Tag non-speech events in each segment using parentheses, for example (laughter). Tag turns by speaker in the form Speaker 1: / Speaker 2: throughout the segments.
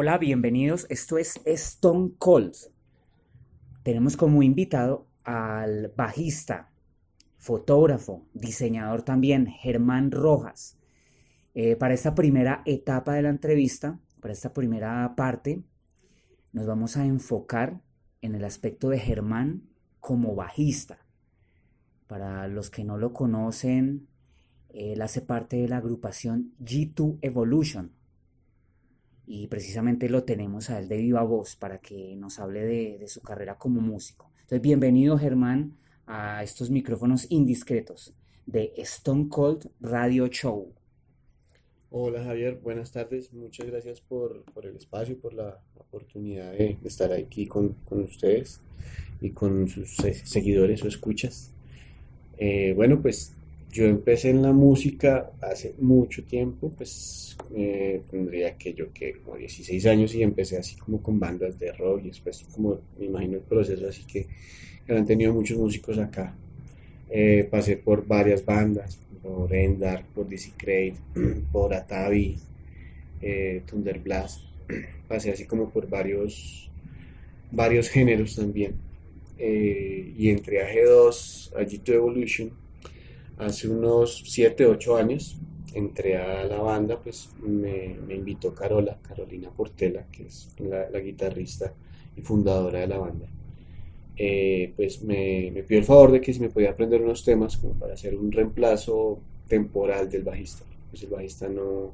Speaker 1: Hola, bienvenidos. Esto es Stone Cold. Tenemos como invitado al bajista, fotógrafo, diseñador también, Germán Rojas. Eh, para esta primera etapa de la entrevista, para esta primera parte, nos vamos a enfocar en el aspecto de Germán como bajista. Para los que no lo conocen, él hace parte de la agrupación G2 Evolution. Y precisamente lo tenemos a él de viva voz para que nos hable de, su carrera como músico. Entonces, bienvenido Germán a estos micrófonos indiscretos de Stone Cold Radio Show.
Speaker 2: Hola Javier, buenas tardes. Muchas gracias por, el espacio y por la oportunidad de, estar aquí con, ustedes y con sus seguidores o escuchas. Eh, bueno, pues yo empecé en la música hace mucho tiempo, pues eh, tendría que yo que como 16 años y empecé así como con bandas de rock y después como me imagino el proceso, así que han tenido muchos músicos acá. Eh, pasé por varias bandas, por Endar, por DC Crate, (clears throat) por Atavi, eh, Thunderblast, (clears throat) pasé así como por varios, varios géneros también. Eh, y entré a G2, a G2 Evolution, hace unos 7, 8 años entré a la banda, pues me, invitó Carola, Carolina Portela, que es la, guitarrista y fundadora de la banda. Eh, pues me, me, pidió el favor de que si me podía aprender unos temas como para hacer un reemplazo temporal del bajista. Pues el bajista no,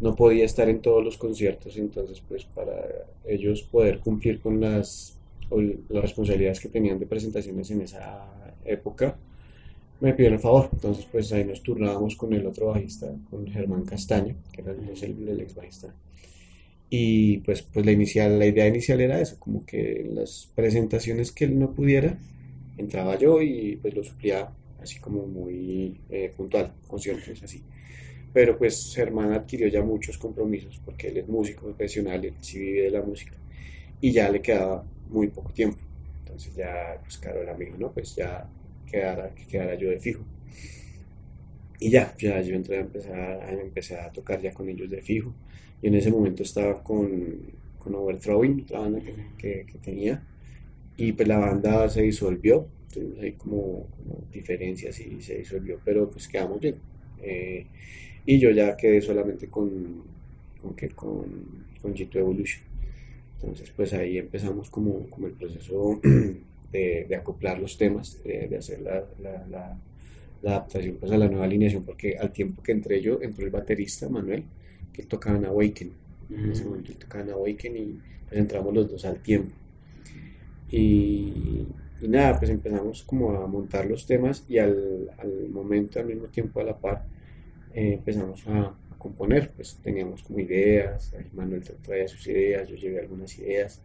Speaker 2: no podía estar en todos los conciertos, entonces pues para ellos poder cumplir con las, las responsabilidades que tenían de presentaciones en esa época, me pidieron el favor. Entonces, pues ahí nos turnábamos con el otro bajista, con Germán Castaño, que era el, ex bajista. Y pues, pues la, idea inicial era eso, como que en las presentaciones que él no pudiera, entraba yo y pues lo suplía así como muy eh, puntual, conciertos así. Pero pues Germán adquirió ya muchos compromisos porque él es músico profesional, él sí vive de la música y ya le quedaba muy poco tiempo. Entonces ya, pues claro, el amigo, ¿no? Pues ya quedara, que quedara yo de fijo. Y ya, ya yo entré a empezar, a, empecé a tocar ya con ellos de fijo. Y en ese momento estaba con, con Overthrowing, la banda que, que, tenía. Y pues la banda se disolvió. Tuvimos ahí como, diferencias y se disolvió, pero pues quedamos bien. Eh, y yo ya quedé solamente con, con, con, con G2 Evolution. Entonces pues ahí empezamos como, como el proceso (clears throat) de, acoplar los temas, de, hacer la, la, adaptación pues, a la nueva alineación, porque al tiempo que entré yo, entró el baterista Manuel, que tocaba en Awaken. En ese mm. momento tocaba en Awaken y pues entramos los dos al tiempo. Y, y, nada, pues empezamos como a montar los temas y al, al momento, al mismo tiempo, a la par, eh, empezamos a, a, componer. Pues teníamos como ideas, Manuel traía sus ideas, yo llevé algunas ideas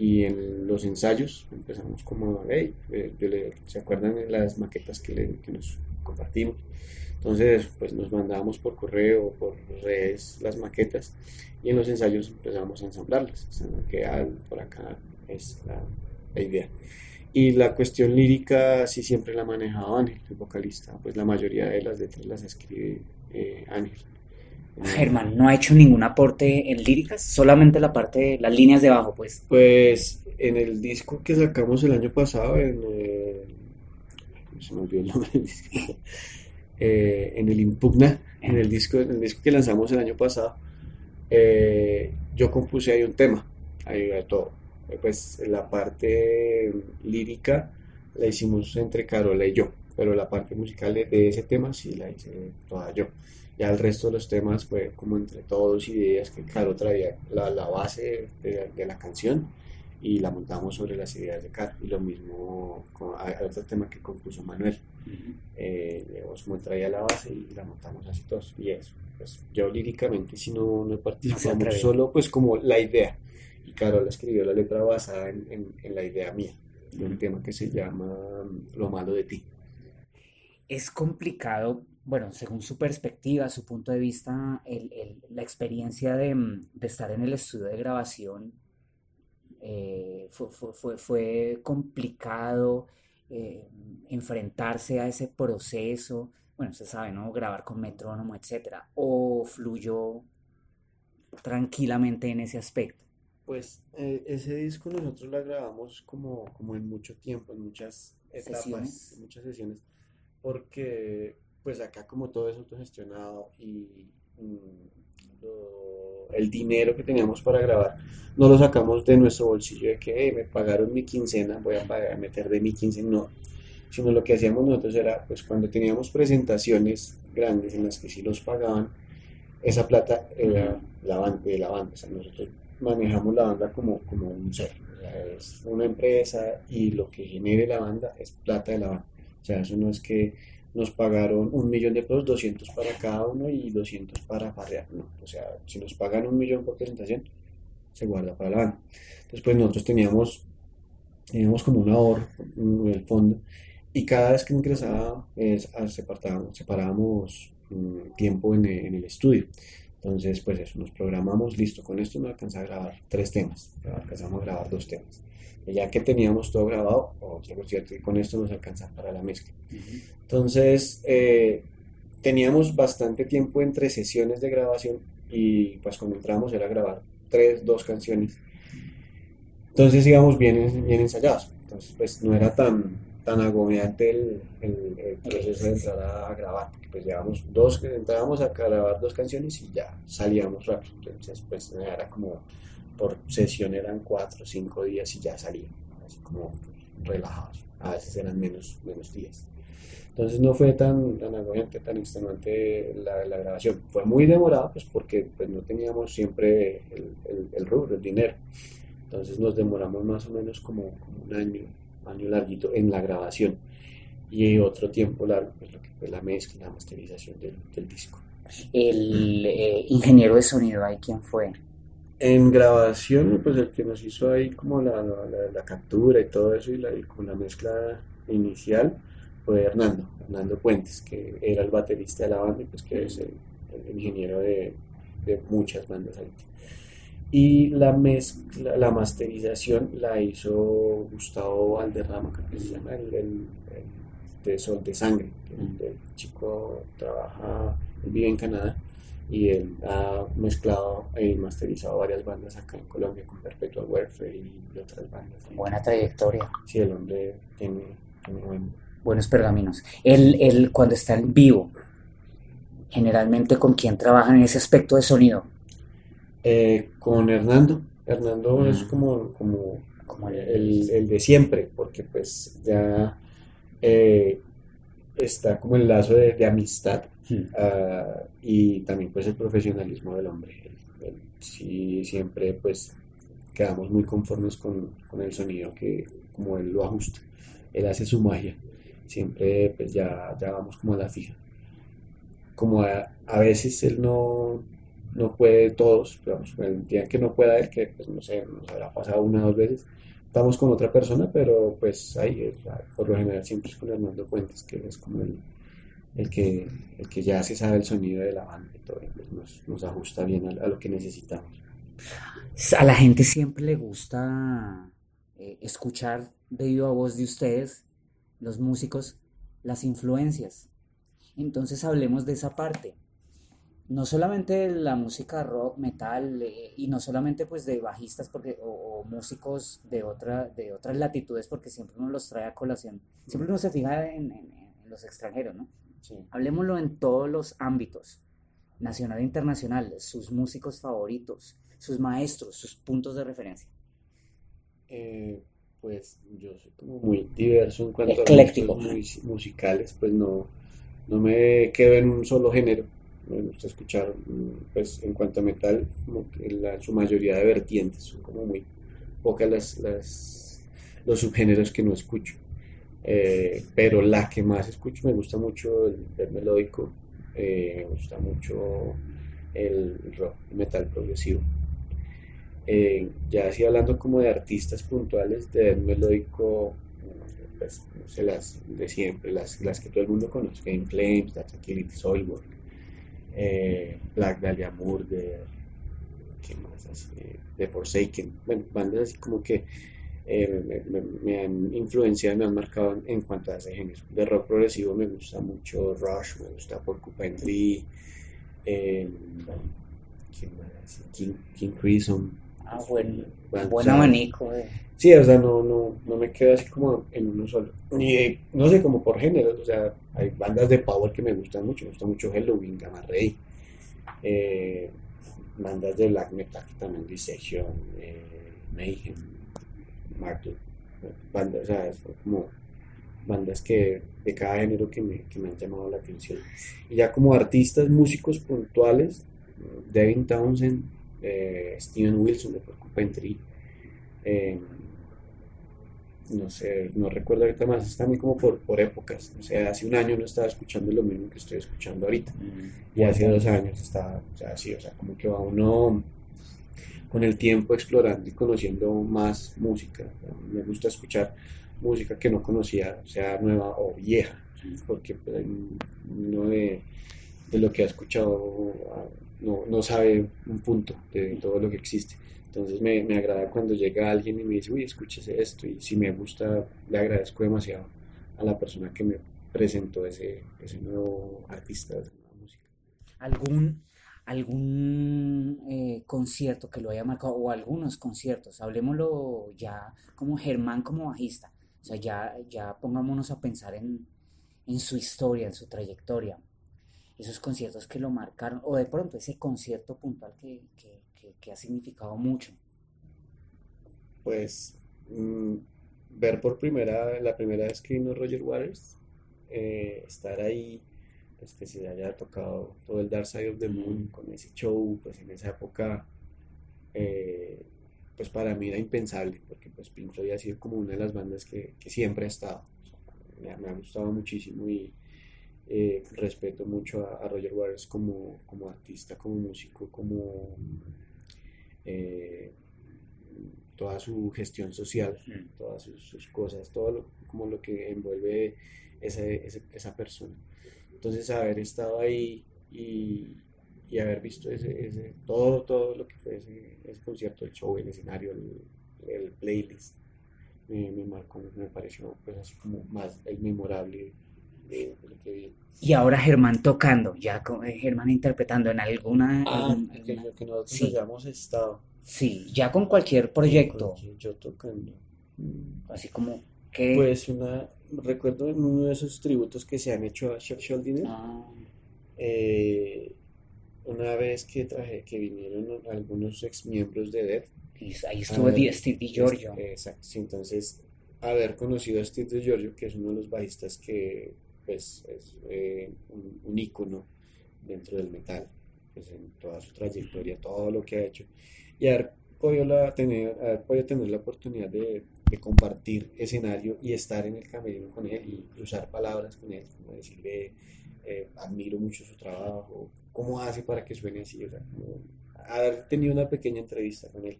Speaker 2: y en los ensayos empezamos como, hey, eh, ¿se acuerdan de las maquetas que, le, que, nos compartimos? Entonces, pues nos mandábamos por correo, por redes las maquetas y en los ensayos empezamos a ensamblarlas. O sea, que por acá es la, idea. Y la cuestión lírica sí siempre la manejaba Ángel, el vocalista, pues la mayoría de las letras las escribe eh, Ángel.
Speaker 1: Germán no ha hecho ningún aporte en líricas, solamente la parte de las líneas de bajo, pues.
Speaker 2: Pues en el disco que sacamos el año pasado, en se me olvidó el nombre del disco, (laughs) eh, en el Impugna, en el disco, en el disco que lanzamos el año pasado, eh, yo compuse ahí un tema, ahí de todo. Pues la parte lírica la hicimos entre Carola y yo, pero la parte musical de ese tema sí la hice toda yo. Ya el resto de los temas fue como entre todos ideas que Caro traía la, la base de, de, la canción y la montamos sobre las ideas de Caro. Y lo mismo con otro tema que compuso Manuel. eh, traía la base y la montamos así todos. Y eso, pues yo líricamente si no, no participamos, solo pues como la idea. Y Caro la escribió la letra basada en, en, la idea mía, de un tema que se llama Lo malo de ti.
Speaker 1: Es complicado bueno, según su perspectiva, su punto de vista, la experiencia mm, de, estar en el estudio de grabación eh, fue, complicado eh, enfrentarse a ese proceso. Bueno, se sabe, ¿no? Grabar con metrónomo, etcétera. O fluyó tranquilamente en ese aspecto?
Speaker 2: Pues eh, ese disco nosotros lo grabamos como, como en mucho tiempo, en muchas etapas,
Speaker 1: ¿Sesiones?
Speaker 2: en muchas sesiones, porque pues acá como todo es autogestionado y mm, lo- el dinero que teníamos para grabar no lo sacamos de nuestro bolsillo de que "Hey, me pagaron mi quincena, voy a pagar, meter de mi quincena, no, sino lo que hacíamos nosotros era pues cuando teníamos presentaciones grandes en las que sí nos pagaban, esa plata era la banda, de la banda, o sea, nosotros manejamos la banda como, como un ser, o sea, es una empresa y lo que genere la banda es plata de la banda, o sea, eso no es que nos pagaron un millón de pesos, 200 para cada uno y 200 para farrear, no, o sea, si nos pagan un millón por presentación, se guarda para la banda. Entonces, pues nosotros teníamos, teníamos como un ahorro en el fondo y cada vez que ingresaba es, separábamos, separábamos mm, tiempo en en el estudio. Entonces, pues eso, nos programamos, listo, con esto nos alcanza a grabar tres temas, alcanzamos a grabar dos temas. Ya que teníamos todo grabado, o sea, por cierto, y con esto nos alcanza para la mezcla. Entonces, eh, teníamos bastante tiempo entre sesiones de grabación y pues cuando entramos era grabar tres, dos canciones. Entonces íbamos bien, bien ensayados. Entonces, pues no era tan, tan agobiante el, el- el proceso de entrar a, a grabar. porque, Pues llevamos dos, entrábamos a grabar dos canciones y ya salíamos rápido. Entonces, pues era como por sesión eran cuatro cinco días y ya salíamos, así como relajados. A veces eran menos, menos días. Entonces no fue tan, tan agobiante, tan extenuante la, la grabación. Fue muy demorado, pues porque pues, no teníamos siempre el, el, el rubro, el dinero. Entonces nos demoramos más o menos como, como un año, año larguito en la grabación. Y otro tiempo largo, pues lo que fue la mezcla, la masterización del, del disco.
Speaker 1: El eh, ingeniero de sonido, ¿ahí quién fue?
Speaker 2: En grabación, pues el que nos hizo ahí como la, la, la- captura y todo eso y, la, y con la mezcla inicial fue Hernando, Hernando Puentes, que era el baterista de la banda y pues que es el, el ingeniero de, de muchas bandas ahorita. Y la mezcla, la masterización la hizo Gustavo Valderrama, que se llama, el, el- el de Sol de Sangre, que el, el chico trabaja, él vive en Canadá y él ha mezclado y masterizado varias bandas acá en Colombia con Perpetual Warfare y otras bandas.
Speaker 1: Buena trayectoria,
Speaker 2: Sí, el hombre tiene, tiene buen-
Speaker 1: buenos pergaminos. Él, él, cuando está en vivo, generalmente con quién trabajan en ese aspecto de sonido,
Speaker 2: Eh, con Hernando. Hernando es
Speaker 1: Mm.
Speaker 2: como, como
Speaker 1: como el,
Speaker 2: el, el de siempre, porque pues ya eh, está como el lazo de, de amistad Ah, y también pues el profesionalismo del hombre. Sí, siempre pues quedamos muy conformes con, con el sonido que como él lo ajusta. Él hace su magia. Siempre pues ya, ya vamos como a la fija. Como a, a veces él no, no puede todos, vamos, el día que no pueda él, que pues no sé, nos habrá pasado una o dos veces, estamos con otra persona, pero pues ahí, por lo general siempre es con Hernando Puentes, que es como el, el que, el que ya se sabe el sonido de la banda y todo, pues nos, nos ajusta bien a, a lo que necesitamos.
Speaker 1: A la gente siempre le gusta eh, escuchar de viva voz de ustedes, los músicos, las influencias. Entonces hablemos de esa parte. No solamente la música rock, metal, eh, y no solamente pues de bajistas porque, o, o músicos de otra, de otras latitudes, porque siempre uno los trae a colación. Siempre uno se fija en, en- en los extranjeros, ¿no?
Speaker 2: Sí.
Speaker 1: Hablemoslo en todos los ámbitos, nacional e internacional, sus músicos favoritos, sus maestros, sus puntos de referencia.
Speaker 2: Eh, pues yo soy como muy diverso en cuanto a
Speaker 1: Ecléctico.
Speaker 2: gustos muy- musicales, pues no, no me quedo en un solo género. Me gusta escuchar, mm, pues en cuanto a metal, como que la, su mayoría de vertientes, son como muy pocas las, las, los subgéneros que no escucho. Eh, pero la que más escucho me gusta mucho el, el melódico, eh, me gusta mucho el rock, metal progresivo. Eh, ya así hablando como de artistas puntuales de death melódico, pues no sé, las de siempre, las, las que todo el mundo conoce, In Flames, The Tranquility Soilwork, eh, Black Dahlia Murder, ¿qué más así? The Forsaken, bueno, bandas así como que eh, me, me- han influenciado, me han marcado en, cuanto a ese género. De rock progresivo me gusta mucho Rush, me gusta Porcupine Tree, eh, ¿quién más? King, King Crimson.
Speaker 1: Ah, buen,
Speaker 2: Bueno,
Speaker 1: buen abanico. eh.
Speaker 2: Sí, o sea, no, no, no me quedo así como en uno solo. Ni no sé, como por géneros, o sea, hay bandas de power que me gustan mucho, me gusta mucho Halloween, Gamma Ray, eh, bandas de black metal que también, Dissection, eh, Mayhem, Bandas, o sea, son como bandas que de cada género que me, que me han llamado la atención. Y ya como artistas, músicos puntuales, Devin Townsend, eh, Steven Wilson de Porcupine Tree, eh, no sé, no recuerdo ahorita más, está muy como por, por épocas, o sea, hace un año no estaba escuchando lo mismo que estoy escuchando ahorita, y hace dos años estaba, o sea, sí, o sea, como que va uno con el tiempo explorando y conociendo más música, me gusta escuchar música que no conocía, sea nueva o vieja, porque pues, uno de, de lo que ha escuchado no, no sabe un punto de todo lo que existe. Entonces me, me agrada cuando llega alguien y me dice, uy, escúchese esto, y si me gusta, le agradezco demasiado a la persona que me presentó ese, ese nuevo artista, esa nueva música.
Speaker 1: ¿Algún, algún eh, concierto que lo haya marcado o algunos conciertos? Hablemoslo ya como Germán como bajista. O sea, ya, ya pongámonos a pensar en, en su historia, en su trayectoria. Esos conciertos que lo marcaron, o de pronto ese concierto puntual que, que, que- que ha significado mucho.
Speaker 2: Pues mm, ver por primera, la primera vez que vino Roger Waters, eh, estar ahí, pues que se haya tocado todo el Dark Side of the Moon con ese show, pues en esa época, eh, pues para mí era impensable, porque pues Pink Floyd ha sido como una de las bandas que, que siempre ha estado. O sea, me, ha me ha gustado muchísimo y eh, respeto mucho a, a Roger Waters como, como artista, como músico, como eh, toda su gestión social, todas sus, sus cosas, todo lo, como lo que envuelve ese- ese- esa persona. Entonces, haber estado ahí y, y haber visto ese, ese- todo, todo lo que fue ese, ese concierto, el show, el escenario, el, el playlist, me, me marcó, me pareció pues así como más el memorable de, de lo que vi.
Speaker 1: Y ahora Germán tocando, ya con- eh, Germán interpretando en alguna, algún-
Speaker 2: que,
Speaker 1: alguna-
Speaker 2: que nosotros
Speaker 1: sí.
Speaker 2: hayamos estado.
Speaker 1: sí, ya con cualquier proyecto,
Speaker 2: Porque Yo tocando.
Speaker 1: Así como que...
Speaker 2: Pues una, recuerdo en uno de esos tributos que se han hecho a Chuck Schuldiner,
Speaker 1: ah,
Speaker 2: eh, una vez que traje, que vinieron algunos ex miembros de Death,
Speaker 1: y ahí estuvo Di- Steve DiGiorgio.
Speaker 2: este, exacto, sí, entonces haber conocido a Steve DiGiorgio, que es uno de los bajistas que pues es eh, un, un ícono dentro del metal, pues en toda su trayectoria, todo lo que ha hecho, y haber podido, la, tener, haber podido tener la oportunidad de, de compartir escenario y estar en el camerino con él y cruzar palabras con él, como decirle, eh, admiro mucho su trabajo, cómo hace para que suene así, o sea, como haber tenido una pequeña entrevista con él.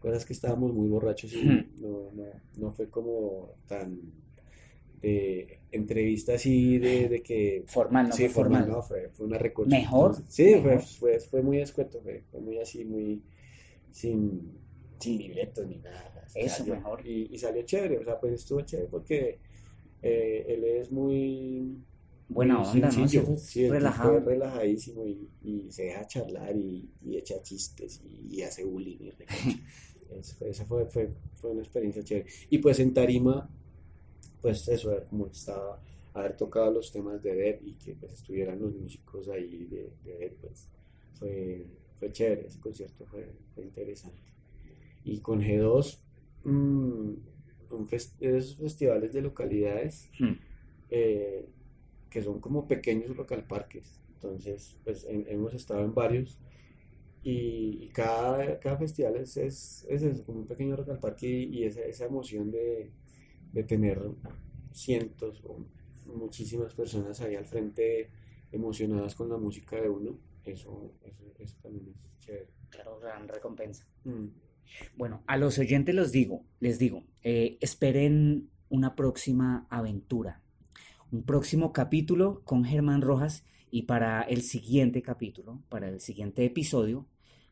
Speaker 2: Cosas que estábamos muy borrachos y no, no, no fue como tan de entrevista así de, de que
Speaker 1: Formal, no
Speaker 2: sí,
Speaker 1: fue
Speaker 2: formal,
Speaker 1: formal.
Speaker 2: no, fue, fue una recocha.
Speaker 1: Mejor,
Speaker 2: Entonces, sí, fue,
Speaker 1: mejor.
Speaker 2: fue, fue muy escueto, fue, fue muy así, muy sin, sin libretos ni nada.
Speaker 1: Eso,
Speaker 2: salió-
Speaker 1: mejor.
Speaker 2: Y, y salió chévere, o sea, pues estuvo chévere porque eh, él es muy,
Speaker 1: Buena
Speaker 2: muy
Speaker 1: onda, ¿no?
Speaker 2: sencillo,
Speaker 1: Sí, es
Speaker 2: sí,
Speaker 1: relajado.
Speaker 2: relajadísimo y, y se deja charlar y, y echa chistes y, hace bullying y recocha. (laughs) Es- fue- Esa fue, fue, fue una experiencia chévere. Y pues en tarima, pues eso, era como estaba, haber tocado los temas de Dead y que pues estuvieran los músicos ahí de, de Dead, pues fue, fue chévere, ese concierto fue, fue interesante. Y con G2, mm, un esos festivales de localidades
Speaker 1: Hmm.
Speaker 2: eh, que son como pequeños local parques. Entonces, pues hem- hemos estado en varios y, y cada, cada festival es, es, es eso, como un pequeño local parque y, y esa, esa emoción de, de tener cientos o muchísimas personas ahí al frente emocionadas con la música de uno, eso, eso, eso también es chévere.
Speaker 1: Claro, gran recompensa.
Speaker 2: Mm.
Speaker 1: Bueno, a los oyentes los digo, les digo, eh, esperen una próxima aventura, un próximo capítulo con Germán Rojas y para el siguiente capítulo, para el siguiente episodio,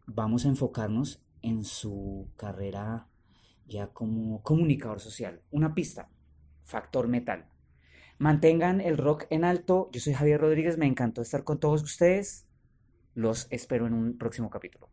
Speaker 1: vamos a enfocarnos en su carrera ya como comunicador social. Una pista, Factor Metal. Mantengan el rock en alto. Yo soy Javier Rodríguez, me encantó estar con todos ustedes. Los espero en un próximo capítulo.